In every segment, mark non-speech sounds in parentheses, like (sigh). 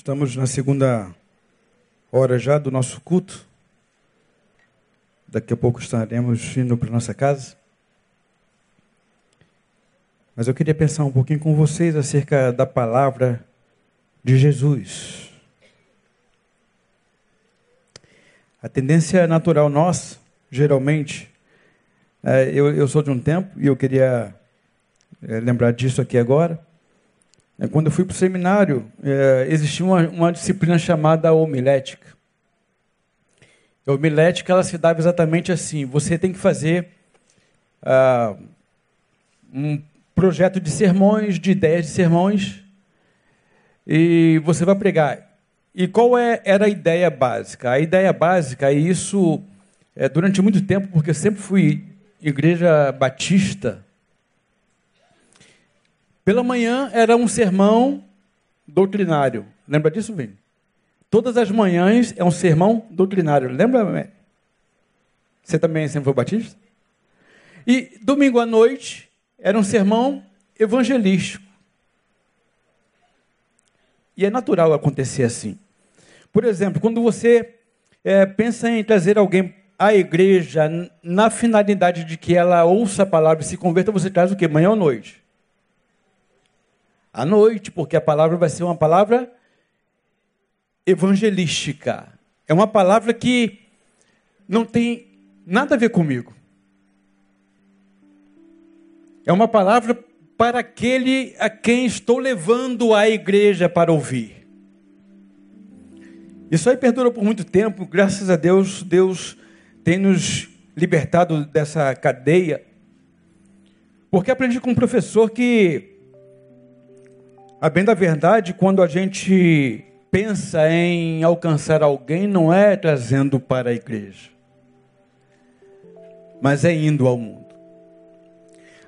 Estamos na segunda hora já do nosso culto. Daqui a pouco estaremos indo para nossa casa. Mas eu queria pensar um pouquinho com vocês acerca da palavra de Jesus. A tendência natural nossa, geralmente, é, eu, eu sou de um tempo e eu queria é, lembrar disso aqui agora quando eu fui para o seminário, é, existia uma, uma, disciplina chamada homilética. A homilética ela se dava exatamente assim: você tem que fazer ah, um projeto de sermões, de ideias de sermões, e você vai pregar. E qual é, era a ideia básica? A ideia básica, e isso é, durante muito tempo, porque eu sempre fui igreja batista, pela manhã era um sermão doutrinário. Lembra disso, Vini? Todas as manhãs é um sermão doutrinário. Lembra? Você também sempre foi batista? E domingo à noite era um sermão evangelístico. E é natural acontecer assim. Por exemplo, quando você é, pensa em trazer alguém à igreja na finalidade de que ela ouça a palavra e se converta, você traz o quê? Manhã ou noite? À noite, porque a palavra vai ser uma palavra evangelística. É uma palavra que não tem nada a ver comigo. É uma palavra para aquele a quem estou levando a igreja para ouvir. Isso aí perdura por muito tempo, graças a Deus, Deus tem nos libertado dessa cadeia. Porque aprendi com um professor que a bem da verdade, quando a gente pensa em alcançar alguém, não é trazendo para a igreja, mas é indo ao mundo.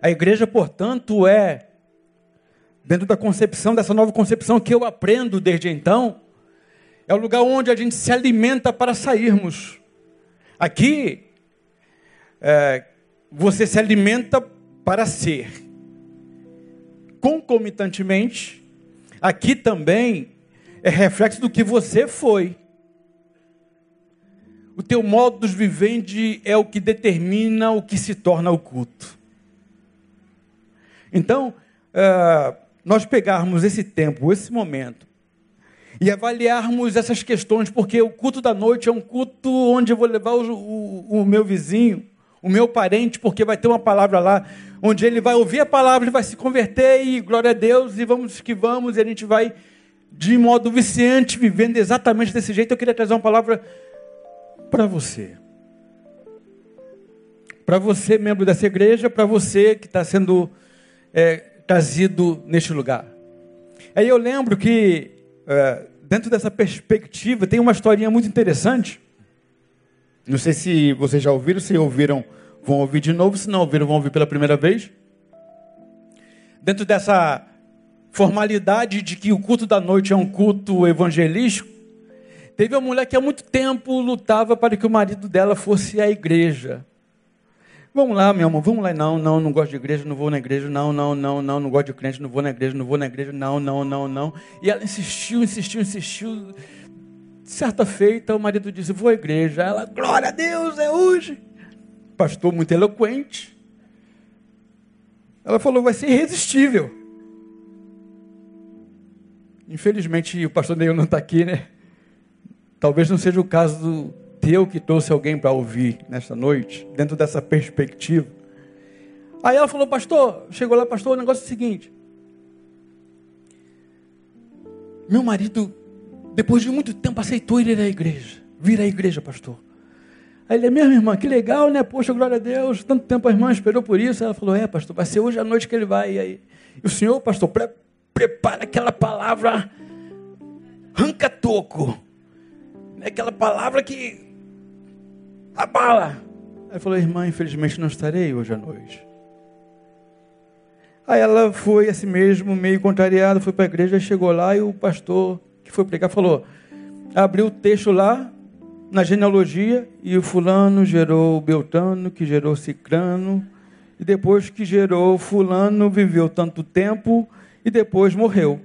A igreja, portanto, é, dentro da concepção, dessa nova concepção que eu aprendo desde então, é o lugar onde a gente se alimenta para sairmos. Aqui, é, você se alimenta para ser. Concomitantemente, aqui também é reflexo do que você foi. O teu modo de viver é o que determina o que se torna o culto. Então, uh, nós pegarmos esse tempo, esse momento, e avaliarmos essas questões, porque o culto da noite é um culto onde eu vou levar o, o, o meu vizinho, o meu parente, porque vai ter uma palavra lá, onde ele vai ouvir a palavra, ele vai se converter e glória a Deus, e vamos que vamos, e a gente vai de modo viciante, vivendo exatamente desse jeito. Eu queria trazer uma palavra para você. Para você, membro dessa igreja, para você que está sendo é, trazido neste lugar. Aí eu lembro que, é, dentro dessa perspectiva, tem uma historinha muito interessante não sei se vocês já ouviram, se ouviram, vão ouvir de novo, se não ouviram, vão ouvir pela primeira vez. Dentro dessa formalidade de que o culto da noite é um culto evangelístico, teve uma mulher que há muito tempo lutava para que o marido dela fosse à igreja. Vamos lá, meu amor, vamos lá. Não, não, não gosto de igreja, não vou na igreja. Não, não, não, não, não gosto de crente, não vou na igreja, não vou na igreja. Não, não, não, não. E ela insistiu, insistiu, insistiu. Certa feita, o marido disse: Vou à igreja. Ela, glória a Deus, é hoje. Pastor muito eloquente. Ela falou: Vai ser irresistível. Infelizmente, o pastor Neil não está aqui, né? Talvez não seja o caso do teu que trouxe alguém para ouvir nesta noite, dentro dessa perspectiva. Aí ela falou: Pastor, chegou lá, pastor, o negócio é o seguinte. Meu marido depois de muito tempo, aceitou ir à igreja. Vir à igreja, pastor. Aí ele é mesmo, irmã, que legal, né? Poxa, glória a Deus. Tanto tempo a irmã esperou por isso. Ela falou: É, pastor, vai ser hoje à noite que ele vai. E, aí, e o senhor, pastor, pre prepara aquela palavra ranca-toco. Né? Aquela palavra que abala. Aí falou: Irmã, infelizmente não estarei hoje à noite. Aí ela foi assim mesmo, meio contrariada, foi para a igreja, chegou lá e o pastor foi pregar falou: abriu o texto lá na genealogia e o fulano gerou Beltano, que gerou Cicrano, e depois que gerou fulano viveu tanto tempo e depois morreu.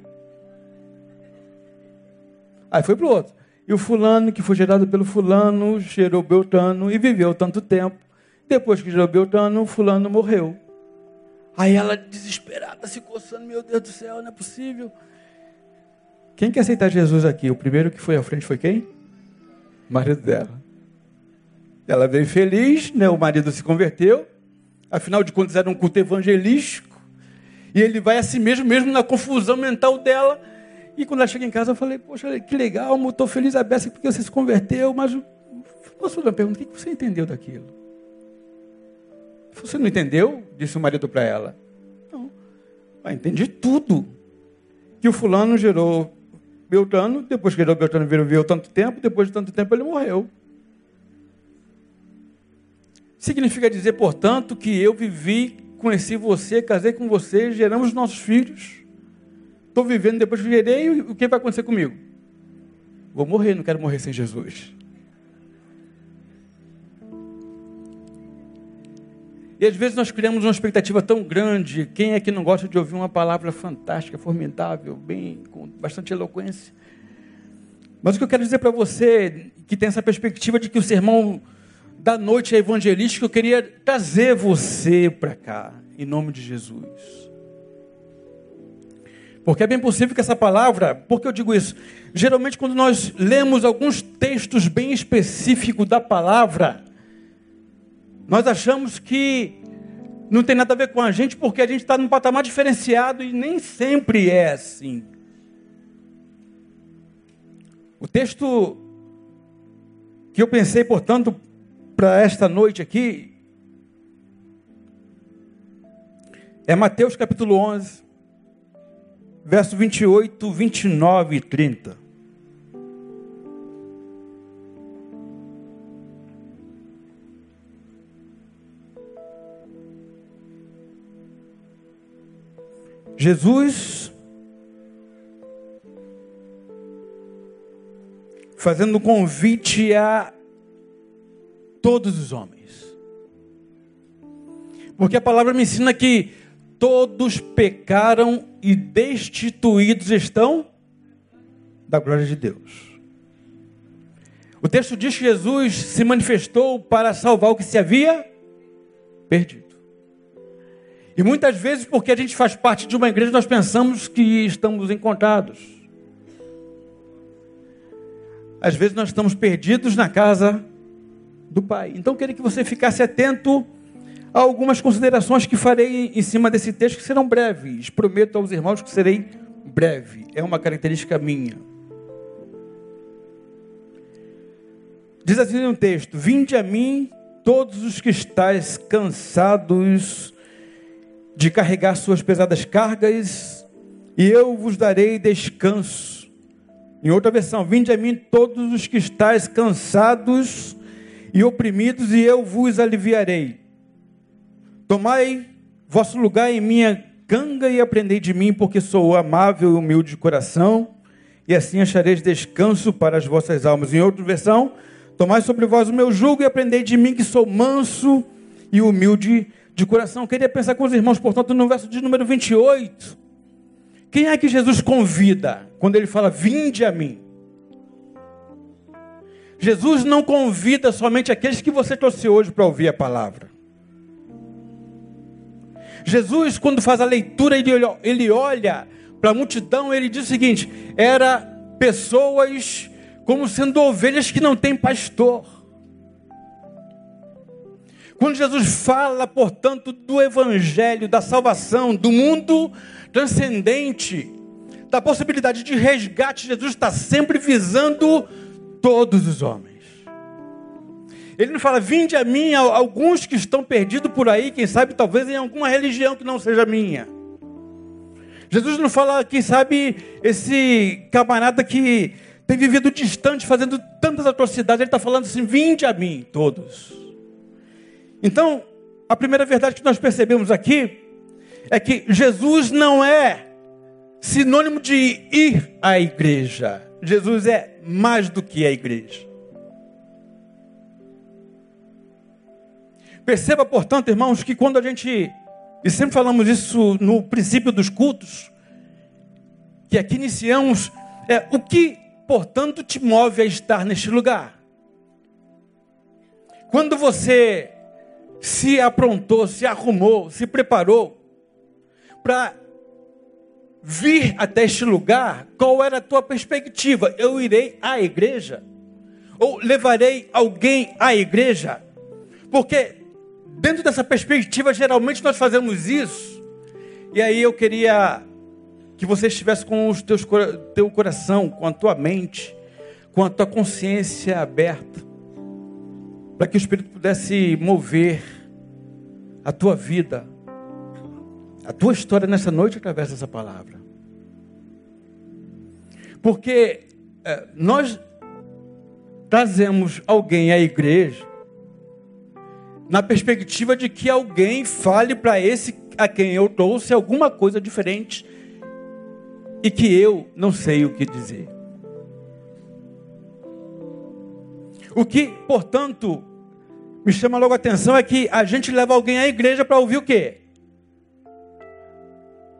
Aí foi para o outro. E o fulano, que foi gerado pelo fulano, gerou Beltano e viveu tanto tempo. Depois que gerou Beltano, fulano morreu. Aí ela, desesperada, se coçando, meu Deus do céu, não é possível. Quem quer aceitar Jesus aqui? O primeiro que foi à frente foi quem? O marido dela. Ela veio feliz, né? o marido se converteu. Afinal de contas, era um culto evangelístico. E ele vai a si mesmo, mesmo na confusão mental dela. E quando ela chega em casa, eu falei, poxa, que legal, estou feliz a beça porque você se converteu, mas posso fazer uma pergunta, o que você entendeu daquilo? Você não entendeu? Disse o marido para ela. Não. Ah, entendi tudo. Que o fulano gerou Beltrano, depois que Beltrano viveu tanto tempo, depois de tanto tempo ele morreu. Significa dizer, portanto, que eu vivi, conheci você, casei com você, geramos nossos filhos Estou vivendo depois que gerei, o que vai acontecer comigo? Vou morrer, não quero morrer sem Jesus. E às vezes nós criamos uma expectativa tão grande. Quem é que não gosta de ouvir uma palavra fantástica, formidável, bem, com bastante eloquência? Mas o que eu quero dizer para você, que tem essa perspectiva de que o sermão da noite é evangelístico, eu queria trazer você para cá, em nome de Jesus. Porque é bem possível que essa palavra, por que eu digo isso? Geralmente, quando nós lemos alguns textos bem específicos da palavra, nós achamos que não tem nada a ver com a gente, porque a gente está num patamar diferenciado e nem sempre é assim. O texto que eu pensei, portanto, para esta noite aqui, é Mateus capítulo 11 verso 28, 29 e 30. Jesus fazendo convite a todos os homens. Porque a palavra me ensina que todos pecaram e destituídos estão da glória de Deus. O texto diz que Jesus se manifestou para salvar o que se havia perdido. E muitas vezes, porque a gente faz parte de uma igreja, nós pensamos que estamos encontrados. Às vezes nós estamos perdidos na casa do Pai. Então eu queria que você ficasse atento Há algumas considerações que farei em cima desse texto que serão breves. Prometo aos irmãos que serei breve. É uma característica minha. Diz assim no texto: Vinde a mim, todos os que estáis cansados de carregar suas pesadas cargas, e eu vos darei descanso. Em outra versão, vinde a mim todos os que estáis cansados e oprimidos, e eu vos aliviarei. Tomai vosso lugar em minha canga e aprendei de mim, porque sou amável e humilde de coração, e assim achareis descanso para as vossas almas. Em outra versão, tomai sobre vós o meu jugo e aprendei de mim, que sou manso e humilde de coração. Eu queria pensar com os irmãos, portanto, no verso de número 28. Quem é que Jesus convida quando ele fala, vinde a mim? Jesus não convida somente aqueles que você trouxe hoje para ouvir a palavra. Jesus, quando faz a leitura, ele olha, ele olha para a multidão, ele diz o seguinte: era pessoas como sendo ovelhas que não têm pastor. Quando Jesus fala, portanto, do evangelho, da salvação, do mundo transcendente, da possibilidade de resgate, Jesus está sempre visando todos os homens. Ele não fala, vinde a mim, alguns que estão perdidos por aí, quem sabe talvez em alguma religião que não seja minha. Jesus não fala, quem sabe, esse camarada que tem vivido distante, fazendo tantas atrocidades, ele está falando assim: vinde a mim, todos. Então, a primeira verdade que nós percebemos aqui é que Jesus não é sinônimo de ir à igreja. Jesus é mais do que a igreja. Perceba, portanto, irmãos, que quando a gente, e sempre falamos isso no princípio dos cultos, que aqui iniciamos, é o que portanto, te move a estar neste lugar? Quando você se aprontou, se arrumou, se preparou para vir até este lugar, qual era a tua perspectiva? Eu irei à igreja? Ou levarei alguém à igreja? Porque dentro dessa perspectiva, geralmente nós fazemos isso. E aí eu queria que você estivesse com teus teu coração, com a tua mente, com a tua consciência aberta, para que o Espírito pudesse mover a tua vida, a tua história nessa noite através dessa palavra. Porque é, nós trazemos alguém à igreja na perspectiva de que alguém fale para esse a quem eu trouxe alguma coisa diferente e que eu não sei o que dizer. O que, portanto, me chama logo a atenção é que a gente leva alguém à igreja para ouvir o quê?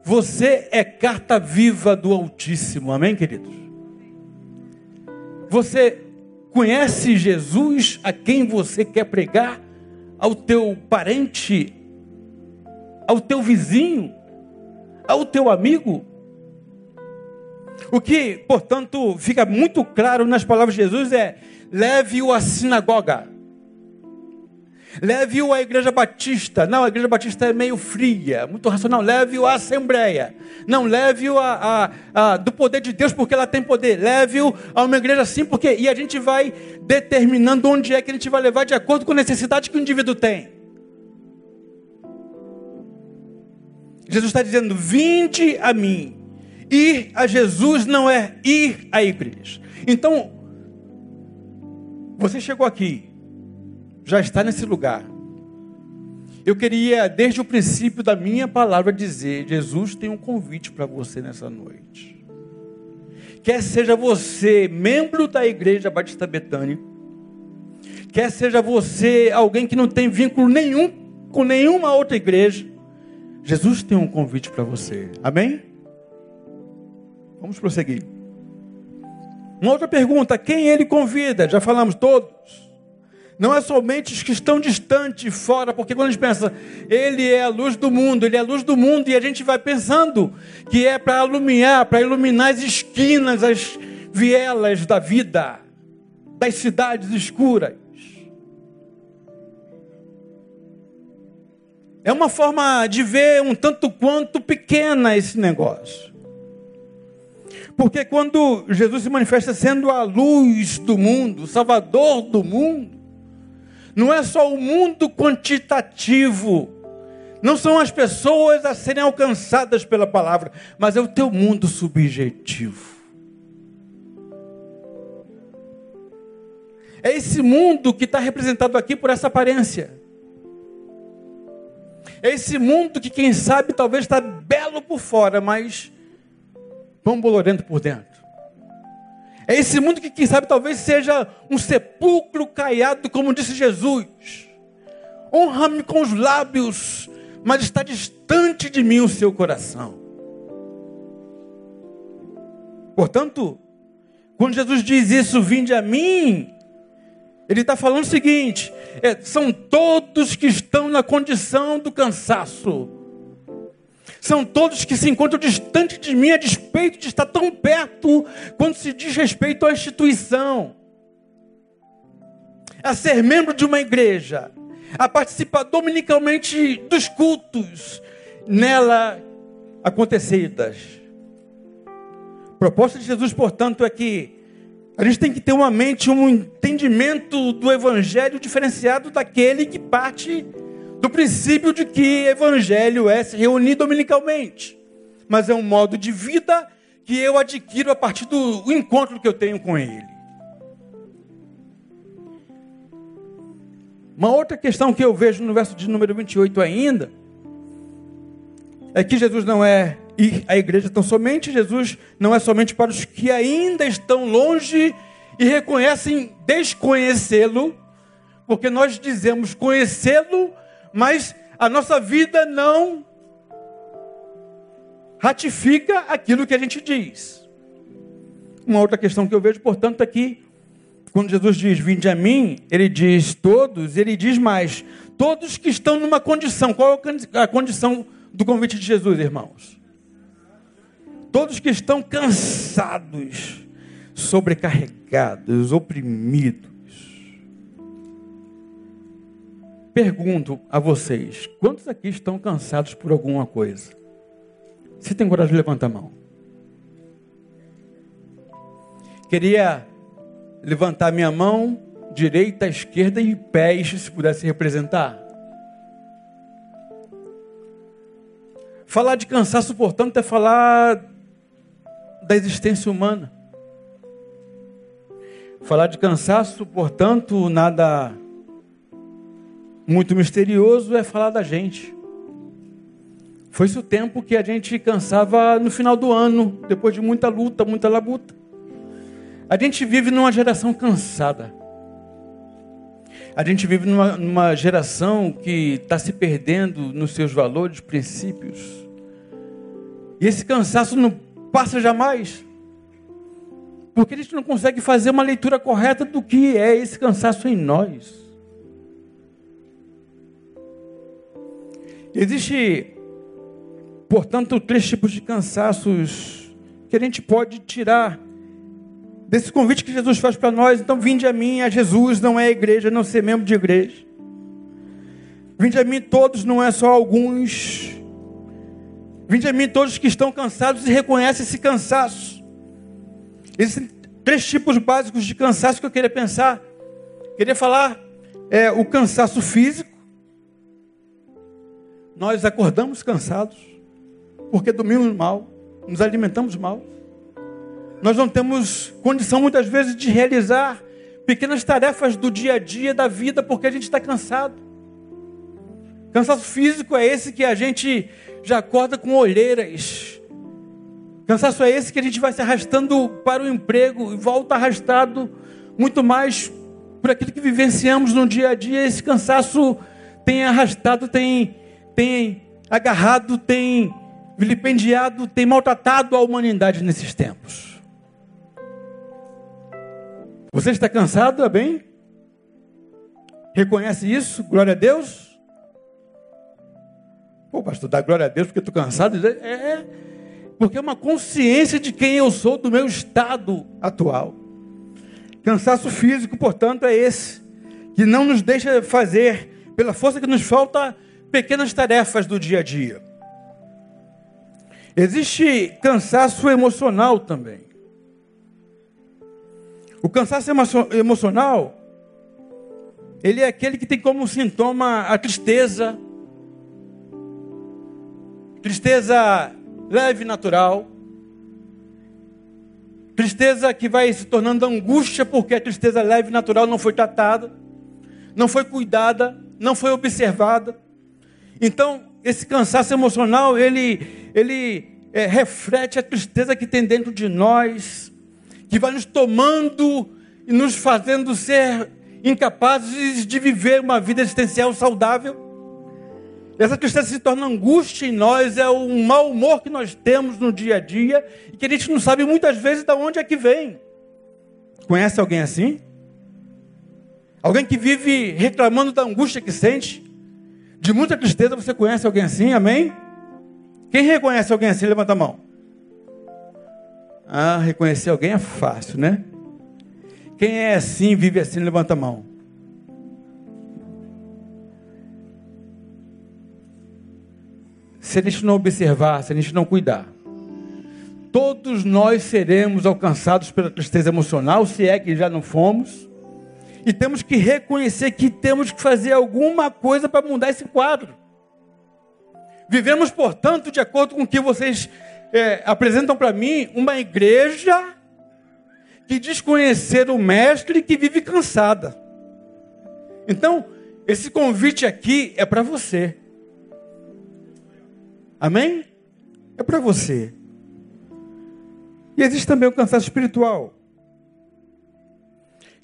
Você é carta viva do Altíssimo, amém, queridos? Você conhece Jesus a quem você quer pregar? Ao teu parente? Ao teu vizinho? Ao teu amigo? O que, portanto, fica muito claro nas palavras de Jesus é: leve-o à sinagoga. Leve-o à igreja batista. Não, a igreja batista é meio fria, muito racional. Leve-o à assembleia. Não, leve-o a, a, a, do poder de Deus, porque ela tem poder. Leve-o a uma igreja assim, porque. E a gente vai determinando onde é que a gente vai levar de acordo com a necessidade que o indivíduo tem. Jesus está dizendo: Vinde a mim. Ir a Jesus não é ir à igreja. Então, você chegou aqui, já está nesse lugar. Eu queria, desde o princípio da minha palavra, dizer: Jesus tem um convite para você nessa noite. Quer seja você membro da Igreja Batista Betânia, quer seja você alguém que não tem vínculo nenhum com nenhuma outra igreja, Jesus tem um convite para você. Amém? Vamos prosseguir. Uma outra pergunta: quem ele convida? Já falamos todos. Não é somente os que estão distantes, fora, porque quando a gente pensa, ele é a luz do mundo, ele é a luz do mundo, e a gente vai pensando que é para iluminar, para iluminar as esquinas, as vielas da vida, das cidades escuras. É uma forma de ver um tanto quanto pequena esse negócio. Porque quando Jesus se manifesta sendo a luz do mundo, o salvador do mundo, não é só o mundo quantitativo, não são as pessoas a serem alcançadas pela palavra, mas é o teu mundo subjetivo. É esse mundo que está representado aqui por essa aparência. É esse mundo que, quem sabe, talvez está belo por fora, mas pão bolorento por dentro. É esse mundo que, quem sabe, talvez seja um sepulcro caiado, como disse Jesus. Honra-me com os lábios, mas está distante de mim o seu coração. Portanto, quando Jesus diz isso, vinde a mim, ele está falando o seguinte: é, são todos que estão na condição do cansaço, são todos que se encontram distante de mim a despeito de estar tão perto quando se diz respeito à instituição, a ser membro de uma igreja, a participar dominicalmente dos cultos nela acontecidas. A proposta de Jesus, portanto, é que a gente tem que ter uma mente, um entendimento do evangelho diferenciado daquele que parte do princípio de que evangelho é se reunir dominicalmente, mas é um modo de vida que eu adquiro a partir do encontro que eu tenho com Ele. Uma outra questão que eu vejo no verso de número 28 ainda, é que Jesus não é ir à igreja tão somente, Jesus não é somente para os que ainda estão longe e reconhecem desconhecê-lo, porque nós dizemos conhecê-lo mas a nossa vida não ratifica aquilo que a gente diz. Uma outra questão que eu vejo, portanto, é que quando Jesus diz vinde a mim, ele diz todos, ele diz mais, todos que estão numa condição. Qual é a condição do convite de Jesus, irmãos? Todos que estão cansados, sobrecarregados, oprimidos. Pergunto a vocês: quantos aqui estão cansados por alguma coisa? Se tem coragem de levantar a mão. Queria levantar minha mão, direita, esquerda e pés, se pudesse representar. Falar de cansaço, portanto, é falar da existência humana. Falar de cansaço, portanto, nada muito misterioso é falar da gente. Foi-se o tempo que a gente cansava no final do ano, depois de muita luta, muita labuta. A gente vive numa geração cansada. A gente vive numa, numa geração que está se perdendo nos seus valores, princípios. E esse cansaço não passa jamais. Porque a gente não consegue fazer uma leitura correta do que é esse cansaço em nós. Existe, portanto, três tipos de cansaços que a gente pode tirar desse convite que Jesus faz para nós. Então, vinde a mim, a Jesus, não é a igreja, não ser membro de igreja. Vinde a mim todos, não é só alguns. Vinde a mim todos que estão cansados e reconhecem esse cansaço. Existem três tipos básicos de cansaço que eu queria pensar. Queria falar é, o cansaço físico. Nós acordamos cansados porque dormimos mal, nos alimentamos mal. Nós não temos condição muitas vezes de realizar pequenas tarefas do dia a dia da vida porque a gente está cansado. Cansaço físico é esse que a gente já acorda com olheiras. Cansaço é esse que a gente vai se arrastando para o emprego e volta arrastado muito mais por aquilo que vivenciamos no dia a dia. Esse cansaço tem arrastado, tem, tem agarrado, tem vilipendiado, tem maltratado a humanidade nesses tempos. Você está cansado, é bem? Reconhece isso? Glória a Deus? Pô, pastor, dá glória a Deus porque estou cansado? É, é, porque é uma consciência de quem eu sou, do meu estado atual. Cansaço físico, portanto, é esse, que não nos deixa fazer, pela força que nos falta, pequenas tarefas do dia a dia. Existe cansaço emocional também. O cansaço emocional, ele é aquele que tem como sintoma a tristeza, tristeza leve e natural, tristeza que vai se tornando angústia porque a tristeza leve e natural não foi tratada, não foi cuidada, não foi observada. Então, esse cansaço emocional, ele, ele é, reflete a tristeza que tem dentro de nós, que vai nos tomando e nos fazendo ser incapazes de viver uma vida existencial saudável. Essa tristeza se torna angústia em nós, é um mau humor que nós temos no dia a dia e que a gente não sabe muitas vezes de onde é que vem. Conhece alguém assim? Alguém que vive reclamando da angústia que sente? De muita tristeza, você conhece alguém assim? Amém? Quem reconhece alguém assim? Levanta a mão. Ah, reconhecer alguém é fácil, né? Quem é assim, vive assim, levanta a mão. Se a gente não observar, se a gente não cuidar, todos nós seremos alcançados pela tristeza emocional, se é que já não fomos, e temos que reconhecer que temos que fazer alguma coisa para mudar esse quadro. Vivemos, portanto, de acordo com o que vocês é, apresentam para mim uma igreja que diz conhecer o mestre que vive cansada. Então, esse convite aqui é para você. Amém? É para você. E existe também o cansaço espiritual.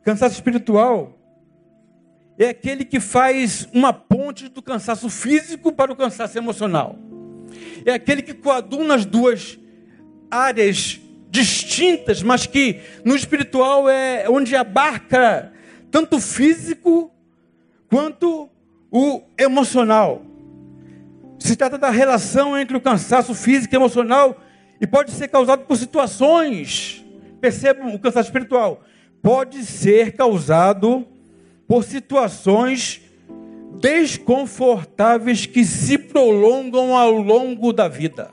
Cansaço espiritual é aquele que faz uma ponte do cansaço físico para o cansaço emocional é aquele que coaduna as duas áreas distintas, mas que no espiritual é onde abarca tanto o físico quanto o emocional. Se trata da relação entre o cansaço físico e emocional e pode ser causado por situações. Percebam o cansaço espiritual. Pode ser causado por situações desconfortáveis que se prolongam ao longo da vida.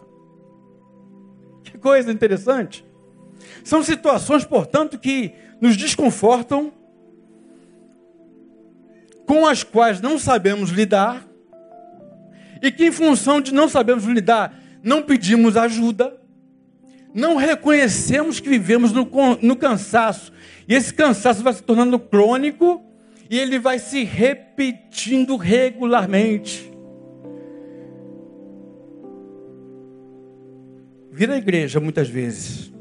Que coisa interessante. São situações, portanto, que nos desconfortam, com as quais não sabemos lidar, e que, em função de não sabemos lidar, não pedimos ajuda, não reconhecemos que vivemos no, no cansaço, e esse cansaço vai se tornando crônico e ele vai se repetindo regularmente. Vira a igreja muitas vezes.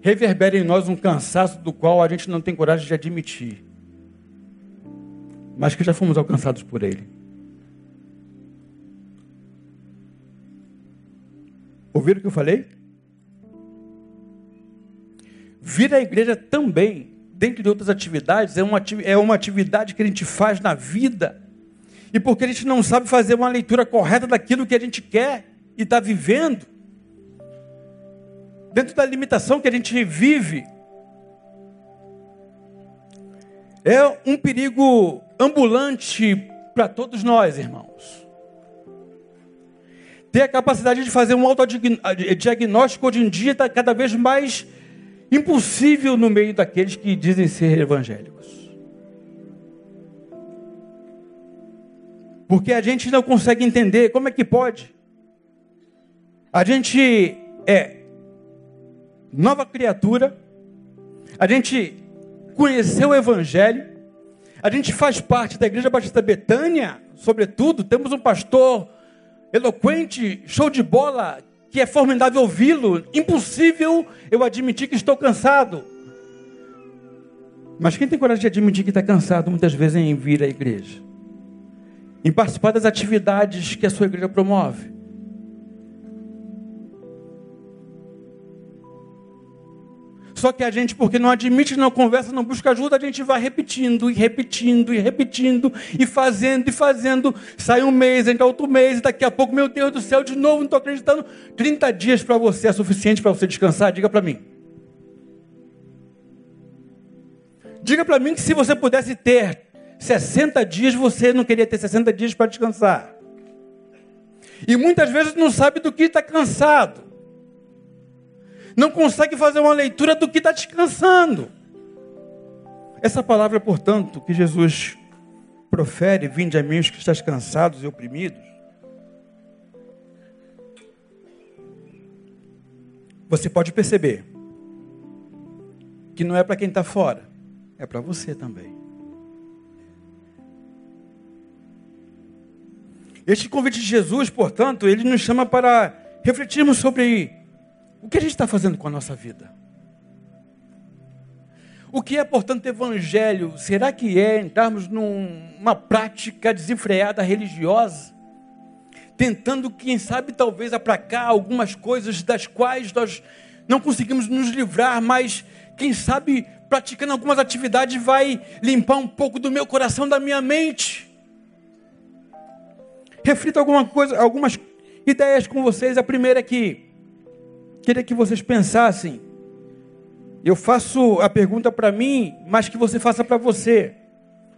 Reverbera em nós um cansaço do qual a gente não tem coragem de admitir mas que já fomos alcançados por Ele. Ouviram o que eu falei? Vir à igreja também, dentre de outras atividades, é uma, é uma atividade que a gente faz na vida. E porque a gente não sabe fazer uma leitura correta daquilo que a gente quer e está vivendo, dentro da limitação que a gente vive, é um perigo ambulante para todos nós, irmãos. Ter a capacidade de fazer um autodiagnóstico hoje em dia está cada vez mais impossível no meio daqueles que dizem ser evangélicos. Porque a gente não consegue entender como é que pode. A gente é nova criatura, a gente conheceu o Evangelho, a gente faz parte da Igreja Batista Betânia, sobretudo, temos um pastor eloquente, show de bola, que é formidável ouvi-lo. Impossível eu admitir que estou cansado. Mas quem tem coragem de admitir que está cansado muitas vezes em vir à igreja? Em participar das atividades que a sua igreja promove? Só que a gente, porque não admite, não conversa, não busca ajuda, a gente vai repetindo e repetindo e repetindo e fazendo e fazendo. Sai um mês, entra outro mês, daqui a pouco, meu Deus do céu, de novo, não estou acreditando. 30 dias para você é suficiente para você descansar? Diga para mim. Diga para mim que se você pudesse ter 60 dias, você não queria ter 60 dias para descansar. E muitas vezes não sabe do que está cansado não consegue fazer uma leitura do que está descansando. Essa palavra, portanto, que Jesus profere, vinde a mim os que estás cansados e oprimidos. Você pode perceber que não é para quem está fora, é para você também. Este convite de Jesus, portanto, ele nos chama para refletirmos sobre o que a gente está fazendo com a nossa vida? O que é, portanto, evangelho? Será que é entrarmos numa prática desenfreada religiosa? Tentando, quem sabe, talvez aplacar algumas coisas das quais nós não conseguimos nos livrar, mas quem sabe praticando algumas atividades vai limpar um pouco do meu coração, da minha mente. Reflita alguma coisa, algumas ideias com vocês. A primeira é que queria que vocês pensassem. Eu faço a pergunta para mim, mas que você faça para você.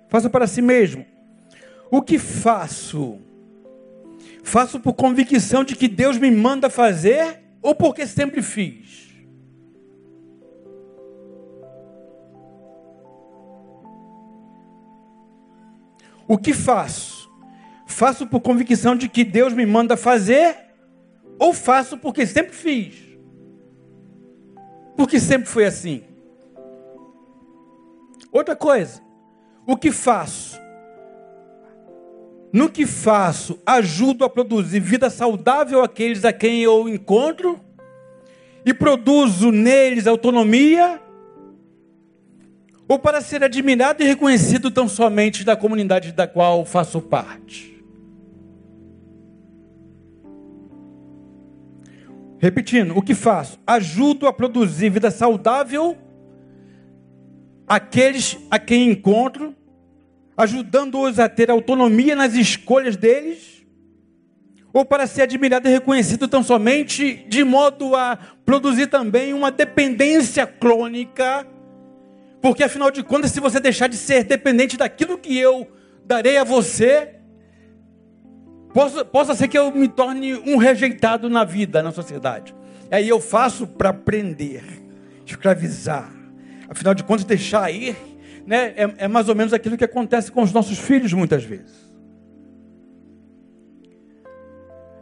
Faça para si mesmo. O que faço? Faço por convicção de que Deus me manda fazer ou porque sempre fiz? O que faço? Faço por convicção de que Deus me manda fazer ou faço porque sempre fiz? Porque sempre foi assim. Outra coisa, o que faço? No que faço, ajudo a produzir vida saudável àqueles a quem eu encontro e produzo neles autonomia, ou para ser admirado e reconhecido tão somente da comunidade da qual faço parte? Repetindo, o que faço? Ajudo a produzir vida saudável aqueles a quem encontro, ajudando-os a ter autonomia nas escolhas deles, ou para ser admirado e reconhecido tão somente de modo a produzir também uma dependência crônica, porque afinal de contas, se você deixar de ser dependente daquilo que eu darei a você, possa, possa ser que eu me torne um rejeitado na vida, na sociedade. Aí eu faço para prender, escravizar. Afinal de contas, deixar ir né, é, é mais ou menos aquilo que acontece com os nossos filhos muitas vezes.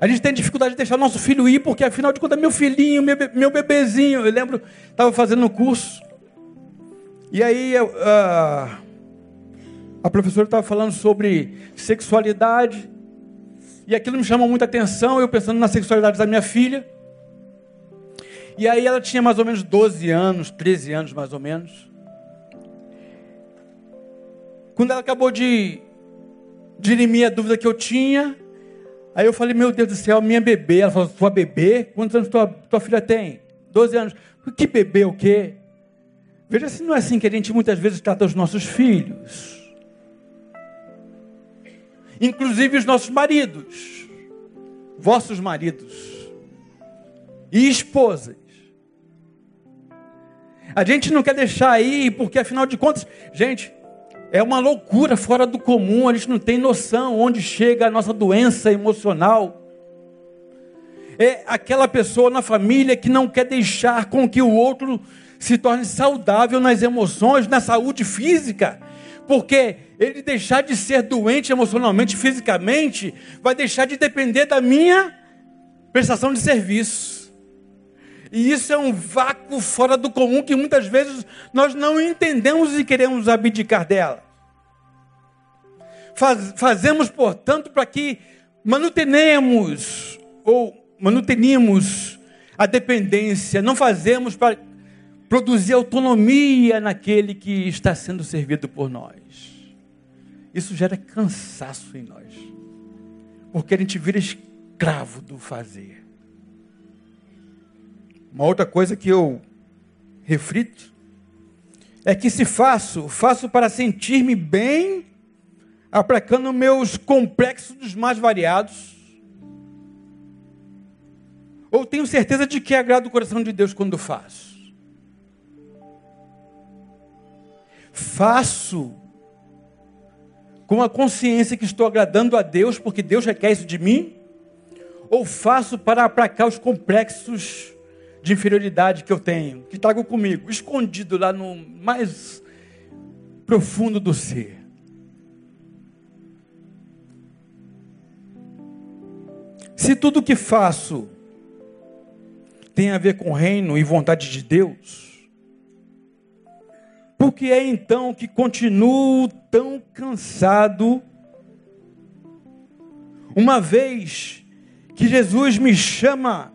A gente tem dificuldade de deixar nosso filho ir, porque afinal de contas, meu filhinho, meu, meu bebezinho. Eu lembro, estava fazendo um curso, e aí uh, a professora estava falando sobre sexualidade, e aquilo me chamou muita atenção, eu pensando na sexualidade da minha filha. E aí ela tinha mais ou menos 12 anos, 13 anos mais ou menos. Quando ela acabou de dirimir a dúvida que eu tinha, aí eu falei, meu Deus do céu, minha bebê. Ela falou, tua bebê? Quantos anos tua, tua filha tem? 12 anos. Que bebê o quê? Veja se não é assim que a gente muitas vezes trata os nossos filhos inclusive os nossos maridos, vossos maridos e esposas. A gente não quer deixar aí, porque afinal de contas, gente, é uma loucura fora do comum, a gente não tem noção onde chega a nossa doença emocional. É aquela pessoa na família que não quer deixar com que o outro se torne saudável nas emoções, na saúde física, porque ele deixar de ser doente emocionalmente, fisicamente, vai deixar de depender da minha prestação de serviço. E isso é um vácuo fora do comum que muitas vezes nós não entendemos e queremos abdicar dela. Faz, fazemos, portanto, para que manutenemos ou manutenemos a dependência, não fazemos para produzir autonomia naquele que está sendo servido por nós. Isso gera cansaço em nós, porque a gente vira escravo do fazer. Uma outra coisa que eu reflito é que se faço, faço para sentir-me bem, aplacando meus complexos dos mais variados. Ou tenho certeza de que agrada o coração de Deus quando faço. Faço com a consciência que estou agradando a Deus, porque Deus requer isso de mim? Ou faço para aplacar os complexos de inferioridade que eu tenho, que trago comigo, escondido lá no mais profundo do ser? Se tudo o que faço tem a ver com o reino e vontade de Deus, por que é então que continuo tão cansado, uma vez que Jesus me chama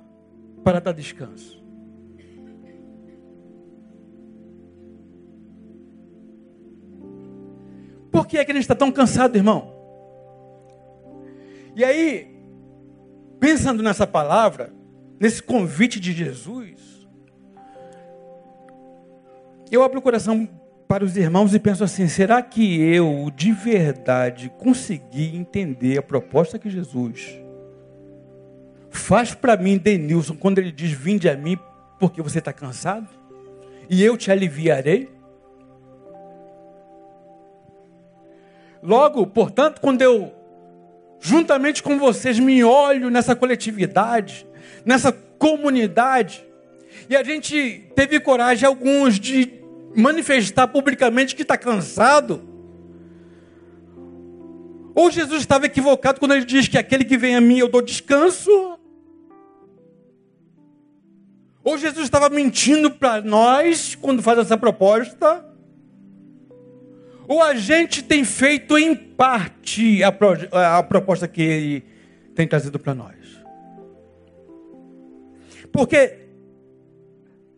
para dar descanso? Por que é que a gente está tão cansado, irmão? E aí, pensando nessa palavra, nesse convite de Jesus, eu abro o coração para os irmãos e penso assim: será que eu de verdade consegui entender a proposta que Jesus faz para mim, Denilson, quando ele diz: Vinde a mim porque você está cansado e eu te aliviarei? Logo, portanto, quando eu, juntamente com vocês, me olho nessa coletividade, nessa comunidade, e a gente teve coragem, alguns, de manifestar publicamente que está cansado. Ou Jesus estava equivocado quando ele diz que aquele que vem a mim eu dou descanso. Ou Jesus estava mentindo para nós quando faz essa proposta. Ou a gente tem feito em parte a, pro, a proposta que ele tem trazido para nós. Porque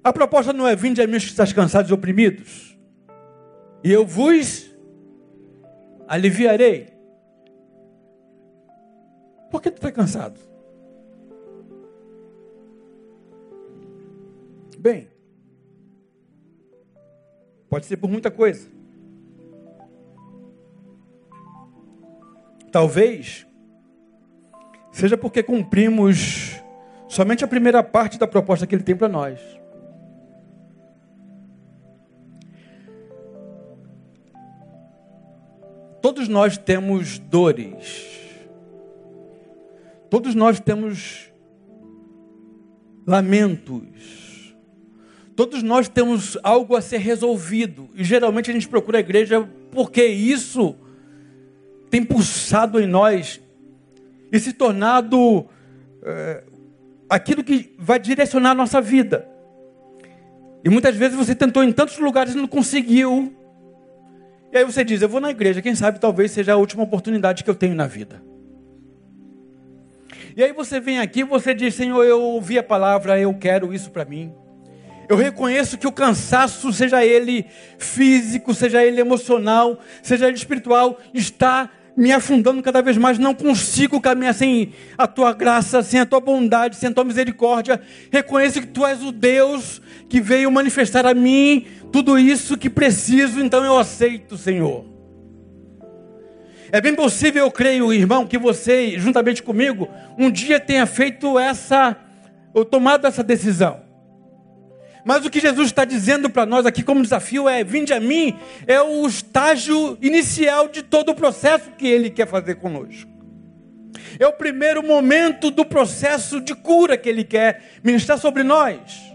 a proposta não é vinde a mim que estás cansados e oprimidos, e eu vos aliviarei. Por que tu está cansado? Bem, pode ser por muita coisa. Talvez seja porque cumprimos somente a primeira parte da proposta que ele tem para nós. Todos nós temos dores. Todos nós temos lamentos. Todos nós temos algo a ser resolvido. E geralmente a gente procura a igreja porque isso tem pulsado em nós e se tornado é, aquilo que vai direcionar a nossa vida. E muitas vezes você tentou em tantos lugares e não conseguiu. E aí você diz: Eu vou na igreja, quem sabe talvez seja a última oportunidade que eu tenho na vida. E aí você vem aqui e você diz: Senhor, eu ouvi a palavra, eu quero isso para mim. Eu reconheço que o cansaço, seja ele físico, seja ele emocional, seja ele espiritual, está me afundando cada vez mais. Não consigo caminhar sem a tua graça, sem a tua bondade, sem a tua misericórdia. Reconheço que tu és o Deus que veio manifestar a mim tudo isso que preciso, então eu aceito, Senhor. É bem possível, eu creio, irmão, que você, juntamente comigo, um dia tenha feito essa, ou tomado essa decisão. Mas o que Jesus está dizendo para nós aqui como desafio é: vinde a mim, é o estágio inicial de todo o processo que Ele quer fazer conosco. É o primeiro momento do processo de cura que Ele quer ministrar sobre nós.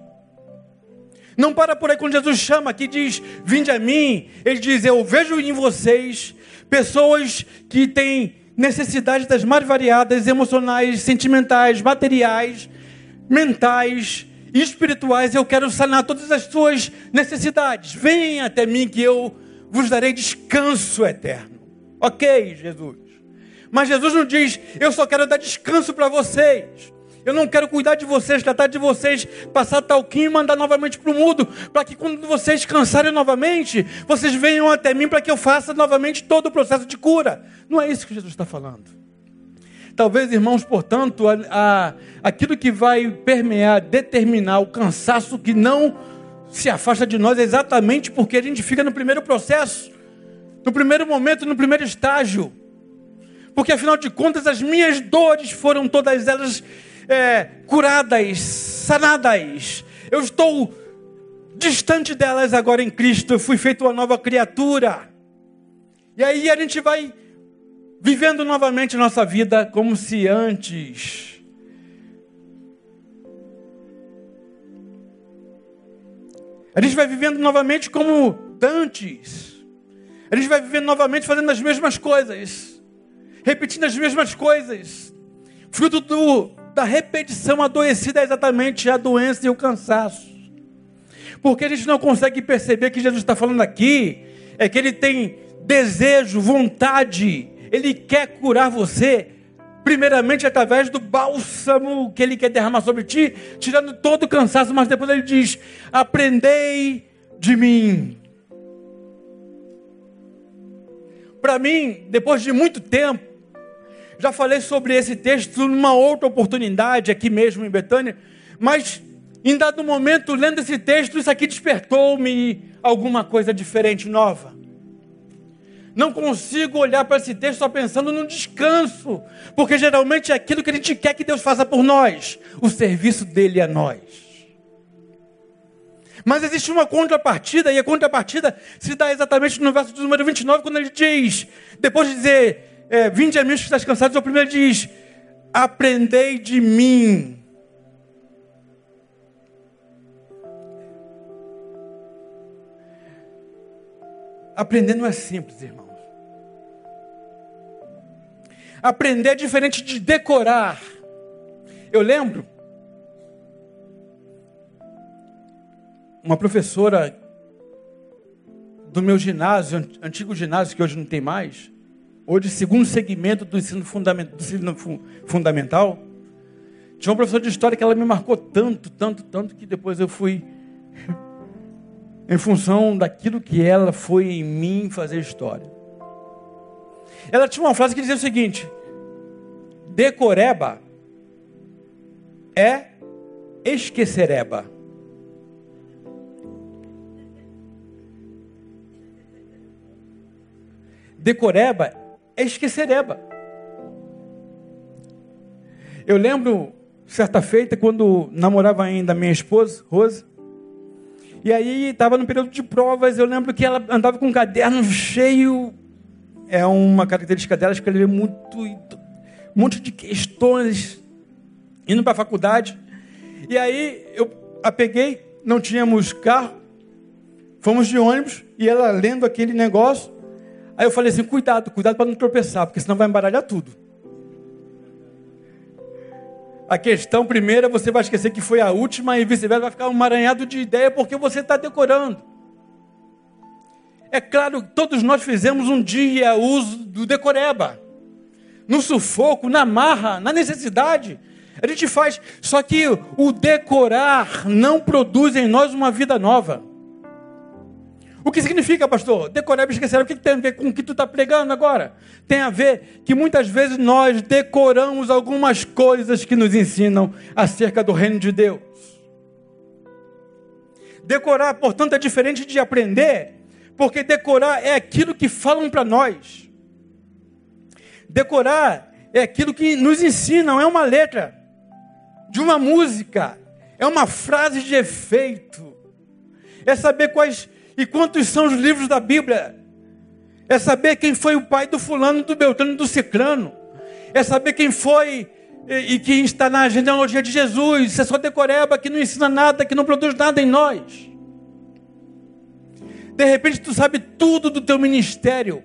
Não para por aí quando Jesus chama aqui diz: Vinde a mim. Ele diz: Eu vejo em vocês pessoas que têm necessidades das mais variadas, emocionais, sentimentais, materiais, mentais, espirituais. Eu quero sanar todas as suas necessidades. Venham até mim que eu vos darei descanso eterno. Ok, Jesus. Mas Jesus não diz: Eu só quero dar descanso para vocês. Eu não quero cuidar de vocês, tratar de vocês, passar talquinho e mandar novamente para o mundo, para que quando vocês cansarem novamente, vocês venham até mim para que eu faça novamente todo o processo de cura. Não é isso que Jesus está falando. Talvez, irmãos, portanto, a, a, aquilo que vai permear, determinar o cansaço que não se afasta de nós é exatamente porque a gente fica no primeiro processo, no primeiro momento, no primeiro estágio. Porque afinal de contas, as minhas dores foram todas elas é, curadas, sanadas. Eu estou distante delas agora em Cristo. Eu fui feito uma nova criatura. E aí a gente vai vivendo novamente nossa vida como se antes. A gente vai vivendo novamente como dantes. A gente vai vivendo novamente fazendo as mesmas coisas, repetindo as mesmas coisas, fruto do da repetição adoecida é exatamente a doença e o cansaço. Porque a gente não consegue perceber que Jesus está falando aqui, é que ele tem desejo, vontade, ele quer curar você, primeiramente através do bálsamo que ele quer derramar sobre ti, tirando todo o cansaço, mas depois ele diz: Aprendei de mim. Para mim, depois de muito tempo, já falei sobre esse texto numa outra oportunidade aqui mesmo em Betânia, mas em dado momento, lendo esse texto, isso aqui despertou-me alguma coisa diferente, nova. Não consigo olhar para esse texto só pensando no descanso, porque geralmente é aquilo que a gente quer que Deus faça por nós, o serviço dele a nós. Mas existe uma contrapartida, e a contrapartida se dá exatamente no verso número 29, quando ele diz, depois de dizer, é, vinde a mim que estás cansados, o primeiro diz, aprendei de mim. Aprender não é simples, irmãos. Aprender é diferente de decorar. Eu lembro uma professora do meu ginásio, antigo ginásio que hoje não tem mais, de segundo segmento do ensino, fundament, do ensino fundamental. Tinha uma professora de história que ela me marcou tanto, tanto, tanto, que depois eu fui, (laughs) em função daquilo que ela foi em mim fazer história ela tinha uma frase que dizia o seguinte: decoreba é esquecereba. Decoreba é esquecereba. Eu lembro certa feita quando namorava ainda minha esposa, Rose, e aí estava no período de provas, eu lembro que ela andava com um caderno cheio é uma característica dela, escrever muito, um monte de questões, indo para a faculdade. E aí eu a peguei, não tínhamos carro, fomos de ônibus, e ela lendo aquele negócio, Aí eu falei assim: cuidado, cuidado para não tropeçar, porque senão vai embaralhar tudo. A questão primeira, você vai esquecer que foi a última e vice-versa, vai ficar um emaranhado de ideia porque você está decorando. É claro, todos nós fizemos um dia uso do decoreba. No sufoco, na marra, na necessidade. A gente faz, só que o decorar não produz em nós uma vida nova. O que significa, pastor? Decorar e esquecer. O que tem a ver com o que tu está pregando agora? Tem a ver que muitas vezes nós decoramos algumas coisas que nos ensinam acerca do reino de Deus. Decorar, portanto, é diferente de aprender, porque decorar é aquilo que falam para nós. Decorar é aquilo que nos ensinam, é uma letra de uma música, é uma frase de efeito, é saber quais e quantos são os livros da Bíblia? É saber quem foi o pai do fulano, do Beltrano, do Ciclano. É saber quem foi e, e quem está na genealogia de Jesus. Isso é só decoreba que não ensina nada, que não produz nada em nós. De repente tu sabe tudo do teu ministério.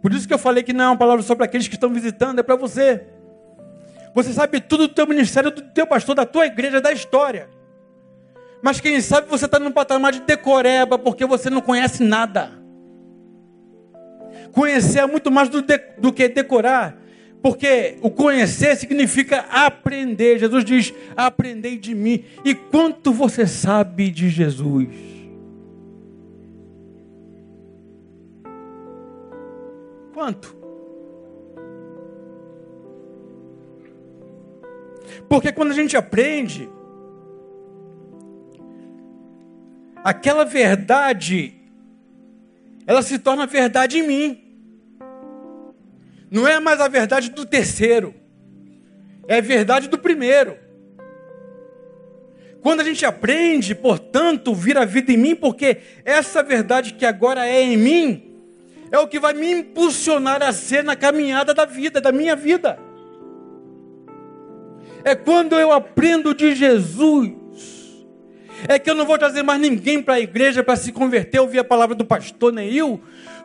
Por isso que eu falei que não é uma palavra só para aqueles que estão visitando, é para você. Você sabe tudo do teu ministério, do teu pastor, da tua igreja, da história. Mas quem sabe você está num patamar de decoreba porque você não conhece nada. Conhecer é muito mais do, de, do que decorar. Porque o conhecer significa aprender. Jesus diz: aprendei de mim. E quanto você sabe de Jesus? Quanto? Porque quando a gente aprende, aquela verdade, ela se torna verdade em mim. Não é mais a verdade do terceiro, é a verdade do primeiro. Quando a gente aprende, portanto, vira vida em mim, porque essa verdade que agora é em mim, é o que vai me impulsionar a ser na caminhada da vida, da minha vida. É quando eu aprendo de Jesus, é que eu não vou trazer mais ninguém para a igreja para se converter, ouvir a palavra do pastor Neil,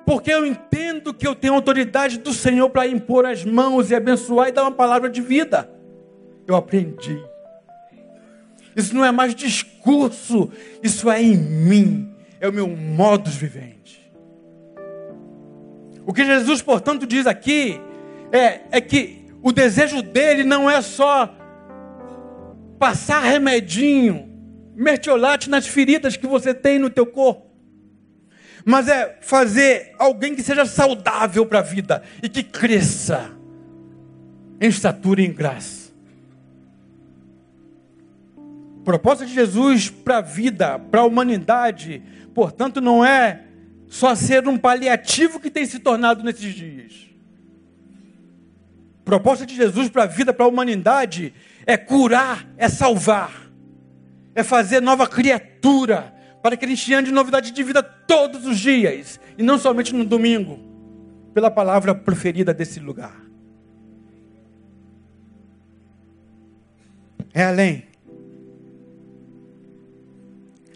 porque eu entendo que eu tenho autoridade do Senhor para impor as mãos e abençoar e dar uma palavra de vida. Eu aprendi. Isso não é mais discurso, isso é em mim, é o meu modus vivente. O que Jesus, portanto, diz aqui é, é que o desejo dele não é só passar remedinho, mertiolate nas feridas que você tem no teu corpo. Mas é fazer alguém que seja saudável para a vida e que cresça em estatura e em graça. Proposta de Jesus para a vida, para a humanidade, portanto, não é só ser um paliativo que tem se tornado nesses dias. Proposta de Jesus para a vida, para a humanidade, é curar, é salvar é fazer nova criatura, para que a gente ande novidade de vida todos os dias, e não somente no domingo, pela palavra preferida desse lugar. É além.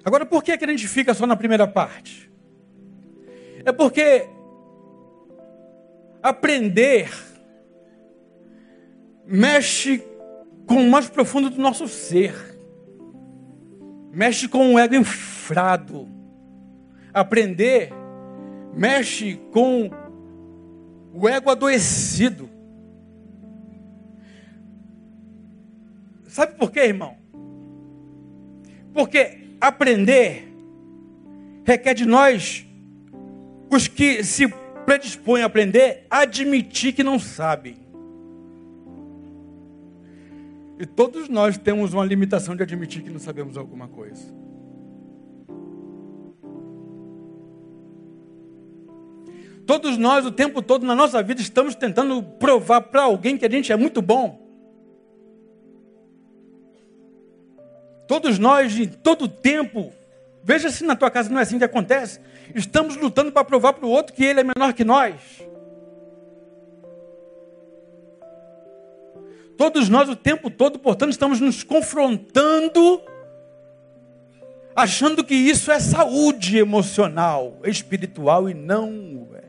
Agora, por que, que a gente fica só na primeira parte? É porque aprender mexe com o mais profundo do nosso ser mexe com o ego infrado. Aprender mexe com o ego adoecido. Sabe por quê, irmão? Porque aprender requer de nós, os que se predispõem a aprender, admitir que não sabem. E todos nós temos uma limitação de admitir que não sabemos alguma coisa. Todos nós, o tempo todo na nossa vida, estamos tentando provar para alguém que a gente é muito bom. Todos nós, de todo tempo, veja se na tua casa não é assim que acontece. Estamos lutando para provar para o outro que ele é menor que nós. Todos nós, o tempo todo, portanto, estamos nos confrontando, achando que isso é saúde emocional, espiritual e não é.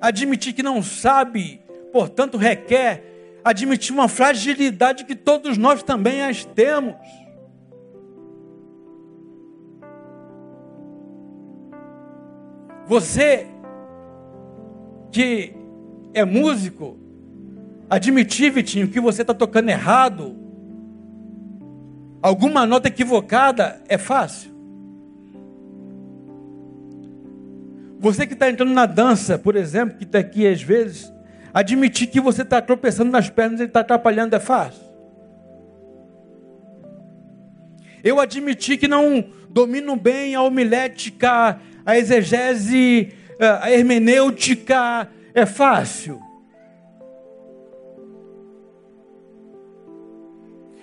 Admitir que não sabe, portanto, requer admitir uma fragilidade que todos nós também as temos. Você que é músico, admitir, Vitinho, que você está tocando errado, alguma nota equivocada, é fácil. Você que está entrando na dança, por exemplo, que está aqui às vezes, admitir que você está tropeçando nas pernas e está atrapalhando é fácil. Eu admiti que não domino bem a homilética, a exegese, a hermenêutica, é fácil.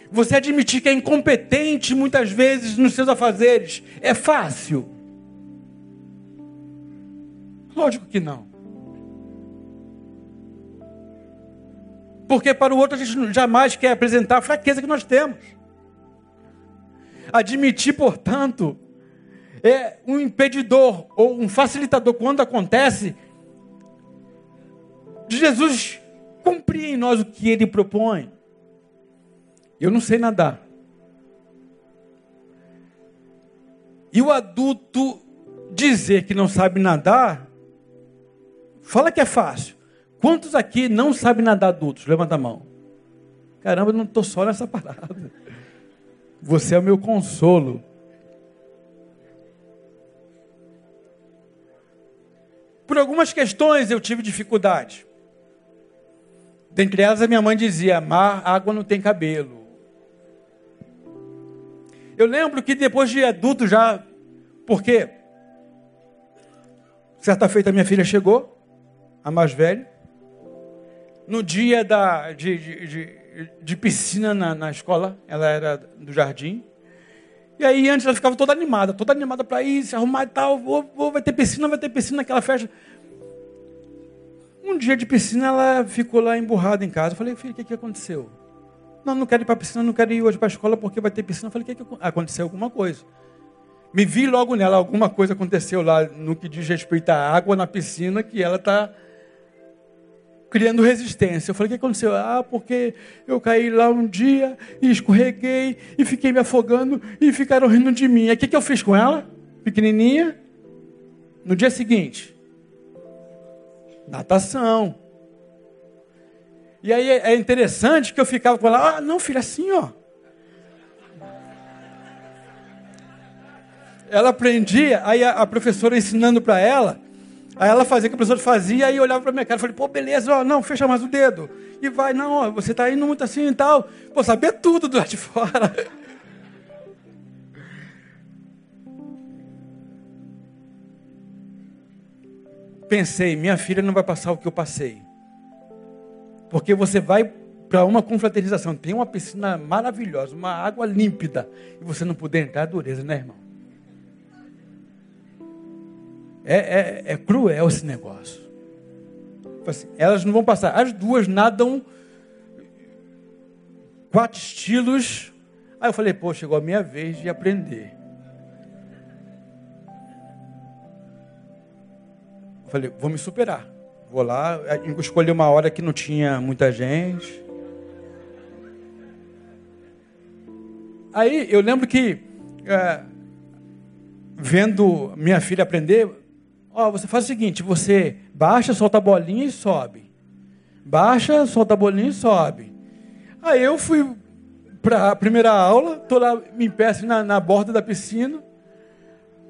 Você admitir que é incompetente muitas vezes nos seus afazeres, é fácil. Lógico que não. Porque para o outro a gente jamais quer apresentar a fraqueza que nós temos. Admitir, portanto, é um impedidor ou um facilitador quando acontece de Jesus cumprir em nós o que ele propõe. Eu não sei nadar. E o adulto dizer que não sabe nadar, fala que é fácil. Quantos aqui não sabem nadar adultos? Levanta a mão. Caramba, eu não estou só nessa (laughs) parada. Você é o meu consolo. Por algumas questões eu tive dificuldade. Dentre elas, a minha mãe dizia: mar, água não tem cabelo. Eu lembro que depois de adulto já, porque certa feita minha filha chegou, a mais velha, no dia da, de, de, de, de piscina na, na, escola, ela era do jardim. E aí antes ela ficava toda animada, toda animada para ir, se arrumar e tal, vou, vou, vai ter piscina, vai ter piscina naquela festa. Um dia de piscina ela ficou lá emburrada em casa. Eu falei, filha, o que, que aconteceu? Não, não quero ir para piscina, não quero ir hoje para a escola porque vai ter piscina. Eu falei, que, que aconteceu alguma coisa? Me vi logo nela, alguma coisa aconteceu lá no que diz respeito à água na piscina que ela está criando resistência. Eu falei, o que aconteceu? Ah, porque eu caí lá um dia e escorreguei e fiquei me afogando e ficaram rindo de mim. o que, eu fiz com ela? Pequenininha. No dia seguinte, natação. E aí é interessante que eu ficava com ela, ah, não, filha, assim, ó. Ela aprendia, aí a professora ensinando para ela, aí ela fazia o que a professora fazia, aí olhava para minha cara e falei, pô, beleza, ó, não, fecha mais o dedo. E vai, não, ó, você está indo muito assim e tal. Pô, sabia tudo do lado de fora. Pensei, minha filha não vai passar o que eu passei. Porque você vai para uma confraternização, tem uma piscina maravilhosa, uma água límpida, e você não puder entrar, é dureza, né, irmão? É, é, é cruel esse negócio. Assim, elas não vão passar. As duas nadam quatro estilos. Aí eu falei, pô, chegou a minha vez de aprender. Eu falei, vou me superar. Vou lá, escolhi uma hora que não tinha muita gente. Aí eu lembro que, é, vendo minha filha aprender, ó, você faz o seguinte: você baixa, solta a bolinha e sobe. Baixa, solta a bolinha e sobe. Aí eu fui para a primeira aula, estou lá em pé assim, na, na borda da piscina.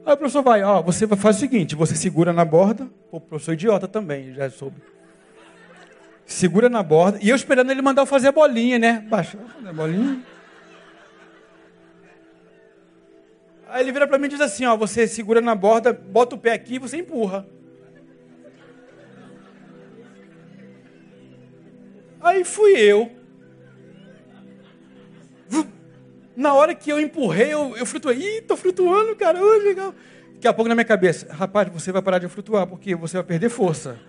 Aí o professor vai, ó, você faz o seguinte, você segura na borda, o professor idiota também, já soube. Segura na borda, e eu esperando ele mandar eu fazer a bolinha, né? Baixa, fazer a bolinha. Aí ele vira para mim e diz assim: ó, você segura na borda, bota o pé aqui e você empurra. Aí fui eu. Na hora que eu empurrei, eu, eu flutuei. Ih, tô flutuando, cara. Oh, legal. Daqui a pouco na minha cabeça, rapaz, você vai parar de flutuar, porque você vai perder força.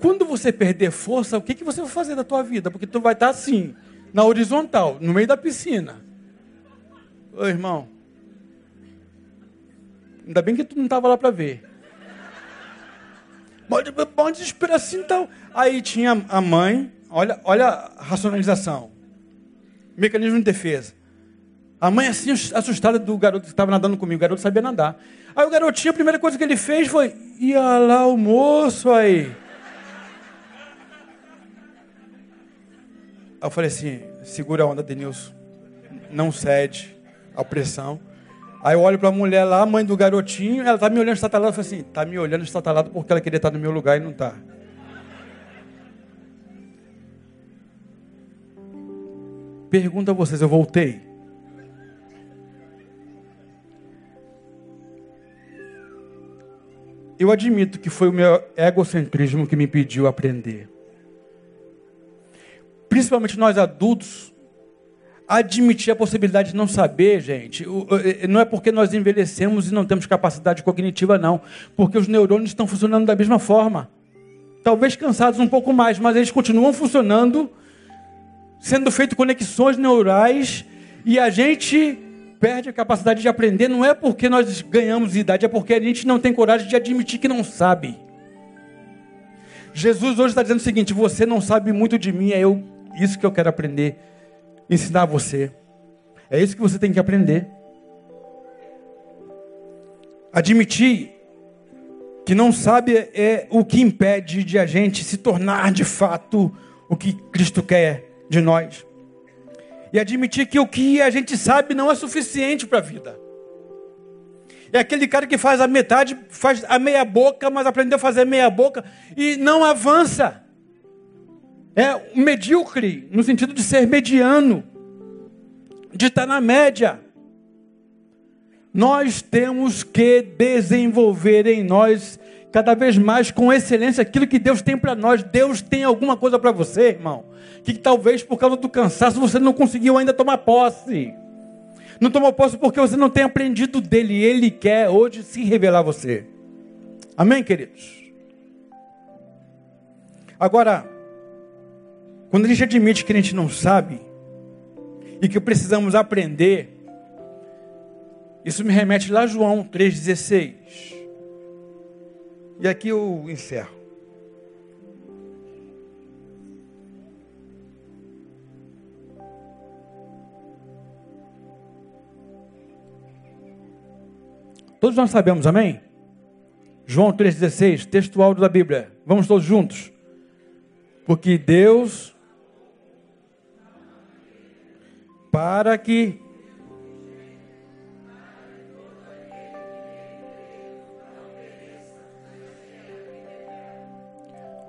Quando você perder força, o que, que você vai fazer da tua vida? Porque tu vai estar assim, na horizontal, no meio da piscina. Ô irmão, ainda bem que tu não estava lá para ver. Bom desespero assim tal. Aí tinha a mãe, olha, olha a racionalização. Mecanismo de defesa. A mãe assim assustada do garoto que estava nadando comigo. O garoto sabia nadar. Aí o garotinho, a primeira coisa que ele fez foi: ia lá o moço aí. Aí eu falei assim: segura a onda, Denilson. Não cede à pressão. Aí eu olho para a mulher lá, a mãe do garotinho, ela tá me olhando estatalado. Eu falei assim: tá me olhando estatalado porque ela queria estar no meu lugar e não tá. Pergunta a vocês: eu voltei? Eu admito que foi o meu egocentrismo que me impediu aprender. Principalmente nós adultos, admitir a possibilidade de não saber, gente, não é porque nós envelhecemos e não temos capacidade cognitiva, não. Porque os neurônios estão funcionando da mesma forma. Talvez cansados um pouco mais, mas eles continuam funcionando, sendo feitas conexões neurais, e a gente perde a capacidade de aprender não é porque nós ganhamos idade, é porque a gente não tem coragem de admitir que não sabe. Jesus hoje está dizendo o seguinte: você não sabe muito de mim, é eu, isso que eu quero aprender, ensinar você. É isso que você tem que aprender. Admitir que não sabe é o que impede de a gente se tornar de fato o que Cristo quer de nós e admitir que o que a gente sabe não é suficiente para a vida. É aquele cara que faz a metade, faz a meia boca, mas aprendeu a fazer meia boca e não avança. É medíocre, no sentido de ser mediano, de estar na média. Nós temos que desenvolver em nós cada vez mais com excelência aquilo que Deus tem para nós. Deus tem alguma coisa para você, irmão, que talvez por causa do cansaço você não conseguiu ainda tomar posse. Não tomou posse porque você não tem aprendido dele. Ele quer hoje se revelar a você. Amém, queridos? Agora, quando a gente admite que a gente não sabe e que precisamos aprender, isso me remete lá a João 3,16. E aqui eu encerro. Todos nós sabemos, amém? João 3,16, textual da Bíblia. Vamos todos juntos. Porque Deus, para que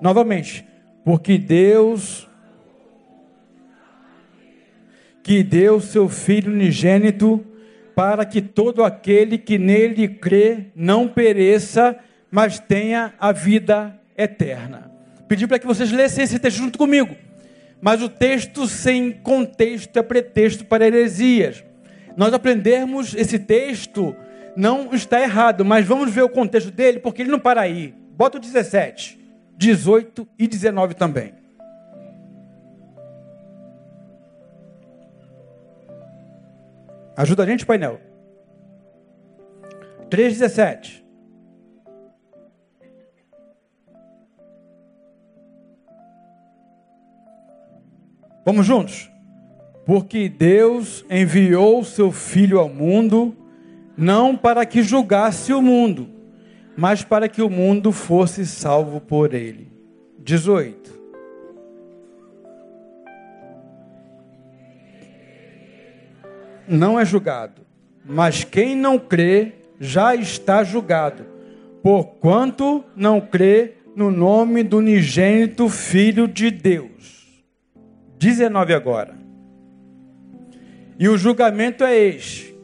Novamente, porque Deus que deu seu Filho unigênito para que todo aquele que nele crê não pereça, mas tenha a vida eterna. Pedi para que vocês lessem esse texto junto comigo. Mas o texto sem contexto é pretexto para heresias. Nós aprendermos esse texto não está errado, mas vamos ver o contexto dele, porque ele não para aí. Bota o 17. 18 e 19 também. Ajuda a gente, painel. 3,17. Vamos juntos? Porque Deus enviou seu Filho ao mundo, não para que julgasse o mundo, mas para que o mundo fosse salvo por ele. 18. Não é julgado, mas quem não crê já está julgado, porquanto não crê no nome do unigênito Filho de Deus. 19 agora. E o julgamento é este.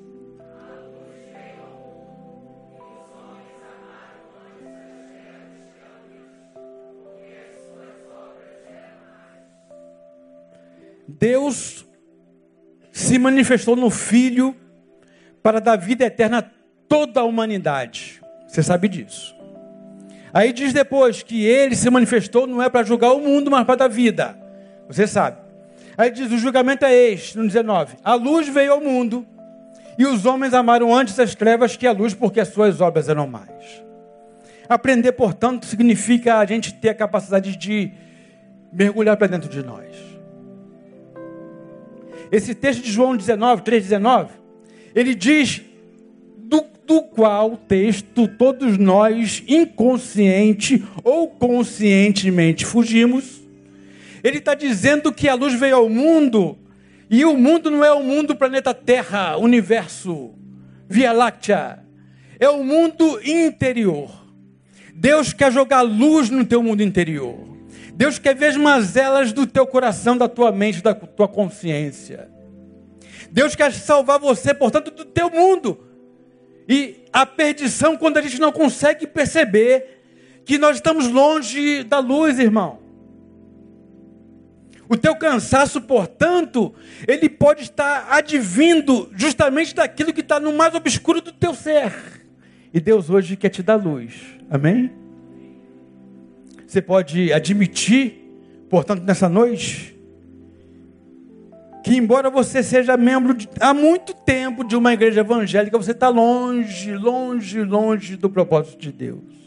Deus se manifestou no Filho para dar vida eterna a toda a humanidade. Você sabe disso. Aí diz depois que ele se manifestou não é para julgar o mundo, mas para dar vida. Você sabe. Aí diz: o julgamento é este, no 19: A luz veio ao mundo, e os homens amaram antes as trevas que a luz, porque as suas obras eram mais. Aprender, portanto, significa a gente ter a capacidade de mergulhar para dentro de nós. Esse texto de João 19, 3,19, ele diz do, do qual texto todos nós, inconsciente ou conscientemente, fugimos. Ele está dizendo que a luz veio ao mundo, e o mundo não é o mundo planeta Terra, universo, Via Láctea. É o mundo interior. Deus quer jogar luz no teu mundo interior. Deus quer ver as mazelas do teu coração, da tua mente, da tua consciência. Deus quer salvar você, portanto, do teu mundo. E a perdição, quando a gente não consegue perceber que nós estamos longe da luz, irmão. O teu cansaço, portanto, ele pode estar advindo justamente daquilo que está no mais obscuro do teu ser. E Deus hoje quer te dar luz. Amém? Você pode admitir, portanto, nessa noite, que embora você seja membro de, há muito tempo de uma igreja evangélica, você está longe, longe, longe do propósito de Deus.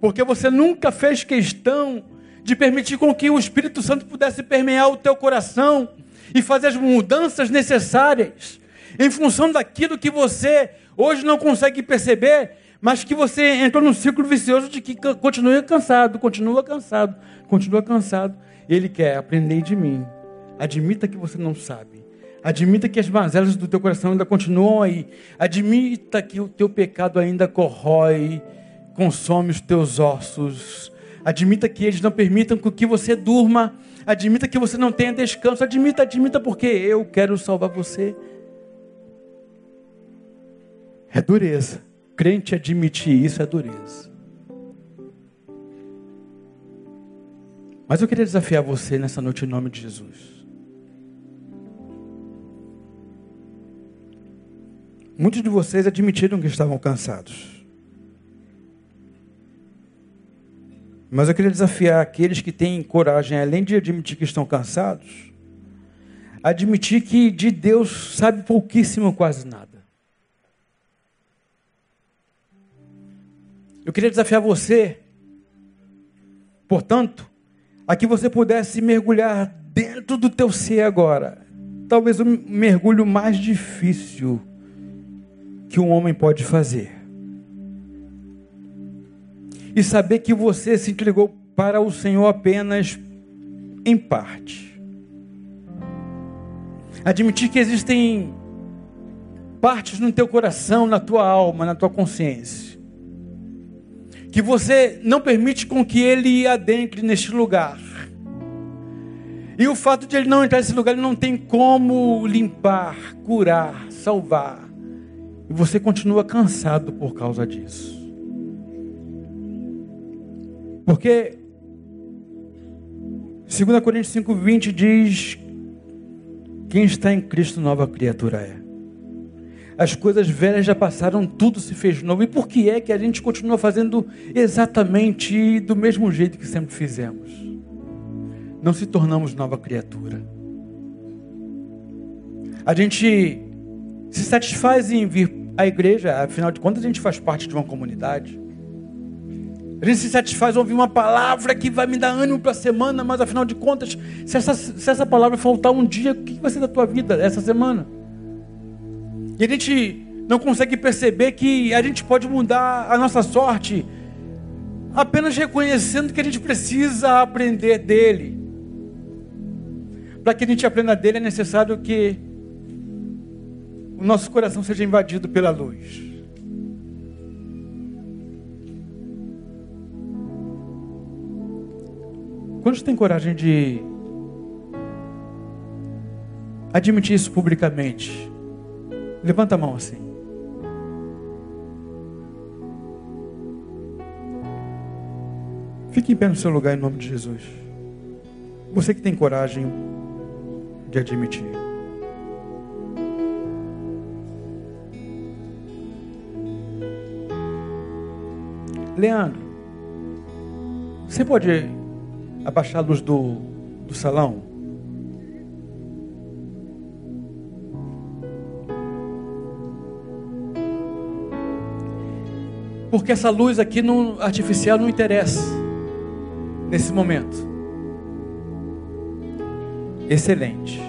Porque você nunca fez questão de permitir com que o Espírito Santo pudesse permear o teu coração e fazer as mudanças necessárias em função daquilo que você hoje não consegue perceber mas que você entrou num ciclo vicioso de que continua cansado, continua cansado, continua cansado. Ele quer aprender de mim. Admita que você não sabe. Admita que as mazelas do teu coração ainda continuam aí. Admita que o teu pecado ainda corrói, consome os teus ossos. Admita que eles não permitam que você durma. Admita que você não tenha descanso. Admita, admita, porque eu quero salvar você. É dureza crente admitir isso é dureza. Mas eu queria desafiar você nessa noite em nome de Jesus. Muitos de vocês admitiram que estavam cansados. Mas eu queria desafiar aqueles que têm coragem, além de admitir que estão cansados, admitir que de Deus sabe pouquíssimo, quase nada. Eu queria desafiar você, portanto, a que você pudesse mergulhar dentro do teu ser agora. Talvez o mergulho mais difícil que um homem pode fazer. E saber que você se entregou para o Senhor apenas em parte. Admitir que existem partes no teu coração, na tua alma, na tua consciência que você não permite com que ele adentre neste lugar. E o fato de ele não entrar nesse lugar, ele não tem como limpar, curar, salvar. E você continua cansado por causa disso. Porque 2 Coríntios 5,20 diz: Quem está em Cristo, nova criatura é as coisas velhas já passaram, tudo se fez novo. E por que é que a gente continua fazendo exatamente do mesmo jeito que sempre fizemos? Não se tornamos nova criatura. A gente se satisfaz em vir à igreja, afinal de contas, a gente faz parte de uma comunidade. A gente se satisfaz ouvir uma palavra que vai me dar ânimo para a semana, mas afinal de contas, se essa, se essa palavra faltar um dia, o que vai ser da tua vida essa semana? E a gente não consegue perceber que a gente pode mudar a nossa sorte apenas reconhecendo que a gente precisa aprender dele. Para que a gente aprenda dele é necessário que o nosso coração seja invadido pela luz. Quantos têm coragem de admitir isso publicamente? Levanta a mão assim. Fique em pé no seu lugar em nome de Jesus. Você que tem coragem, de admitir. Leandro, você pode abaixar a luz do, do salão? Porque essa luz aqui no artificial não interessa nesse momento. Excelente.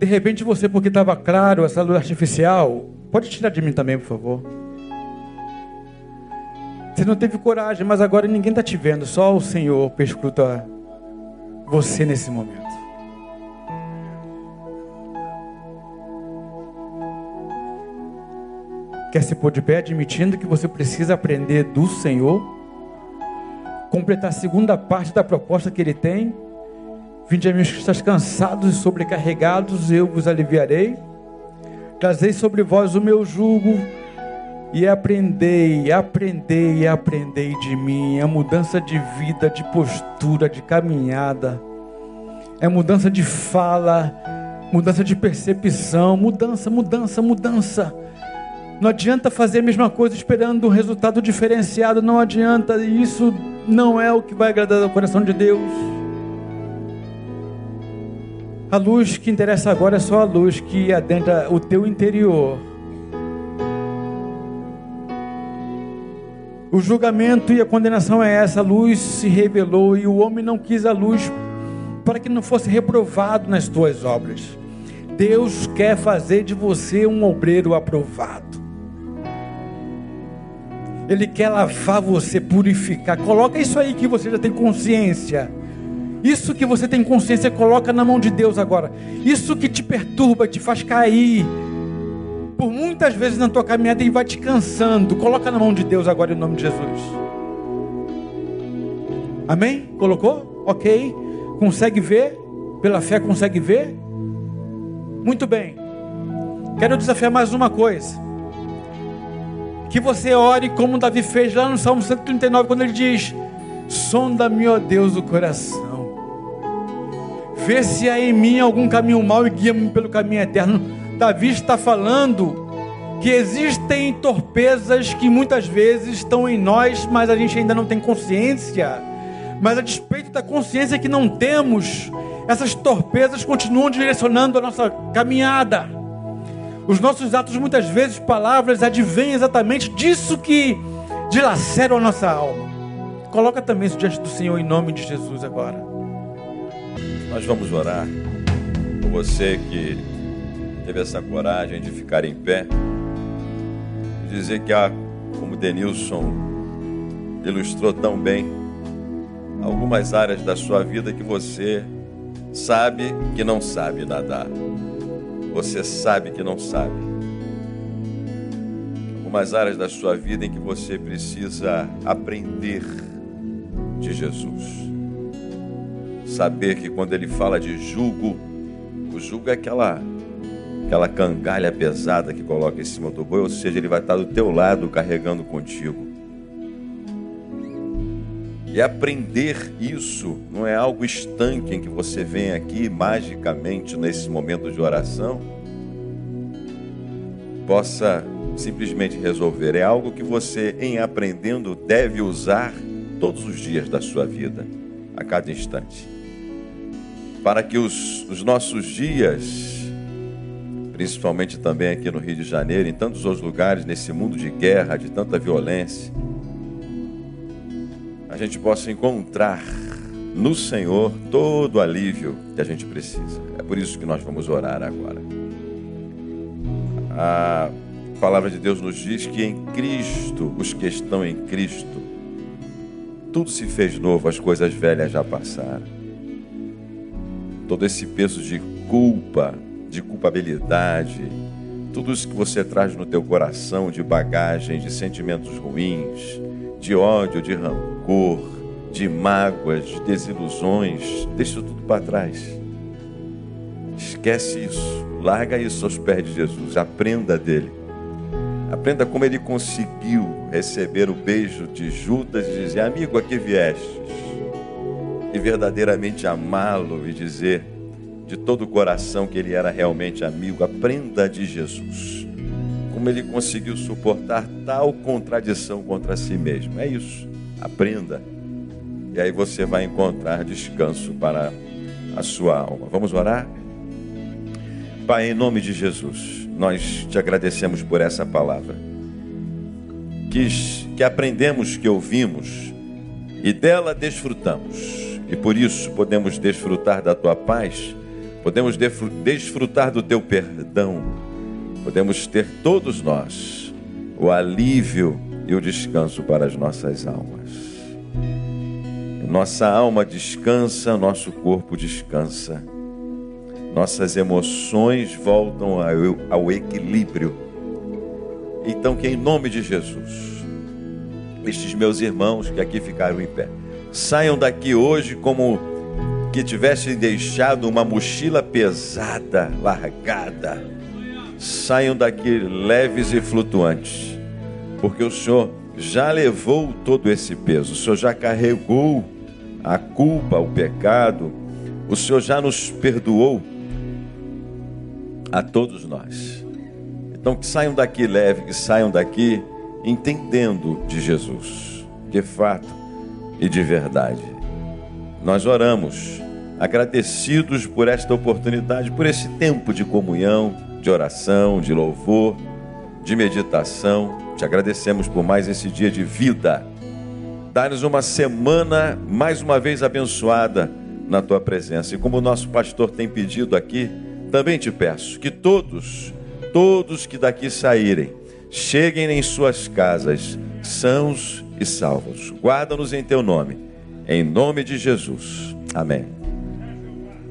De repente você, porque estava claro essa luz artificial, pode tirar de mim também, por favor. Você não teve coragem, mas agora ninguém está te vendo, só o Senhor perscruta você nesse momento. Quer se pôr de pé admitindo que você precisa aprender do Senhor, completar a segunda parte da proposta que Ele tem. Vinde a mim que estás cansados e sobrecarregados, eu vos aliviarei. Trazei sobre vós o meu jugo e aprendei, aprendei, aprendei de mim. É mudança de vida, de postura, de caminhada. É mudança de fala, mudança de percepção, mudança, mudança, mudança. Não adianta fazer a mesma coisa esperando um resultado diferenciado, não adianta, isso não é o que vai agradar ao coração de Deus. A luz que interessa agora é só a luz que adentra o teu interior O julgamento e a condenação é essa. A luz se revelou e o homem não quis a luz para que não fosse reprovado nas tuas obras. Deus quer fazer de você um obreiro aprovado. Ele quer lavar você, purificar. Coloca isso aí que você já tem consciência. Isso que você tem consciência, coloca na mão de Deus agora. Isso que te perturba, te faz cair, por muitas vezes na tua caminhada e vai te cansando. Coloca na mão de Deus agora em nome de Jesus. Amém? Colocou? Ok. Consegue ver? Pela fé consegue ver? Muito bem. Quero desafiar mais uma coisa. Que você ore como Davi fez lá no Salmo 139, quando ele diz: Sonda-me, ó Deus, o coração. Vê se há em mim algum caminho mau e guia-me pelo caminho eterno Davi está falando que existem torpezas que muitas vezes estão em nós, mas a gente ainda não tem consciência. Mas a despeito da consciência que não temos, essas torpezas continuam direcionando a nossa caminhada. Os nossos atos, muitas vezes, palavras, advêm exatamente disso que dilaceram a nossa alma. Coloca também isso diante do Senhor em nome de Jesus agora. Nós vamos orar por você que teve essa coragem de ficar em pé e dizer que há, como Denilson ilustrou tão bem, algumas áreas da sua vida que você sabe que não sabe nadar. Você sabe que não sabe. Algumas áreas da sua vida em que você precisa aprender de Jesus. Saber que quando ele fala de jugo, o jugo é aquela aquela cangalha pesada que coloca em cima do boi, ou seja, ele vai estar do teu lado carregando contigo. E aprender isso não é algo estanque em que você vem aqui magicamente nesse momento de oração possa simplesmente resolver. É algo que você, em aprendendo, deve usar todos os dias da sua vida, a cada instante. Para que os, os nossos dias principalmente também aqui no Rio de Janeiro, em tantos outros lugares, nesse mundo de guerra, de tanta violência, a gente possa encontrar no Senhor todo o alívio que a gente precisa. É por isso que nós vamos orar agora. A palavra de Deus nos diz que em Cristo, os que estão em Cristo, tudo se fez novo, as coisas velhas já passaram. Todo esse peso de culpa, de culpabilidade, tudo isso que você traz no teu coração de bagagem, de sentimentos ruins, de ódio, de rancor, de mágoas, de desilusões, deixa tudo para trás. Esquece isso, larga isso aos pés de Jesus, aprenda dele. Aprenda como ele conseguiu receber o beijo de Judas e dizer: Amigo, aqui viestes. e verdadeiramente amá-lo e dizer de todo o coração que ele era realmente amigo. Aprenda de Jesus. Como ele conseguiu suportar tal contradição contra si mesmo. É isso. Aprenda. E aí você vai encontrar descanso para a sua alma. Vamos orar? Pai, em nome de Jesus, nós te agradecemos por essa palavra. Que, que aprendemos, que ouvimos e dela desfrutamos. E por isso podemos desfrutar da tua paz, podemos desfrutar do teu perdão, podemos ter todos nós o alívio e o descanso para as nossas almas. Nossa alma descansa, nosso corpo descansa, nossas emoções voltam ao, equilíbrio. Então, que em nome de Jesus, estes meus irmãos que aqui ficaram em pé, saiam daqui hoje como que tivessem deixado uma mochila pesada, largada. Saiam daqui leves e flutuantes, porque o Senhor já levou todo esse peso, o Senhor já carregou a culpa, o pecado, o Senhor já nos perdoou a todos nós. Então que saiam daqui leve, que saiam daqui entendendo de Jesus, de fato e de verdade. Nós oramos agradecidos por esta oportunidade, por esse tempo de comunhão, de oração, de louvor, de meditação. Te agradecemos por mais esse dia de vida. Dá-nos uma semana mais uma vez abençoada na tua presença. E como o nosso pastor tem pedido aqui, também te peço que todos, todos que daqui saírem, cheguem em suas casas sãos e salvos. Guarda-nos em teu nome. Em nome de Jesus. Amém.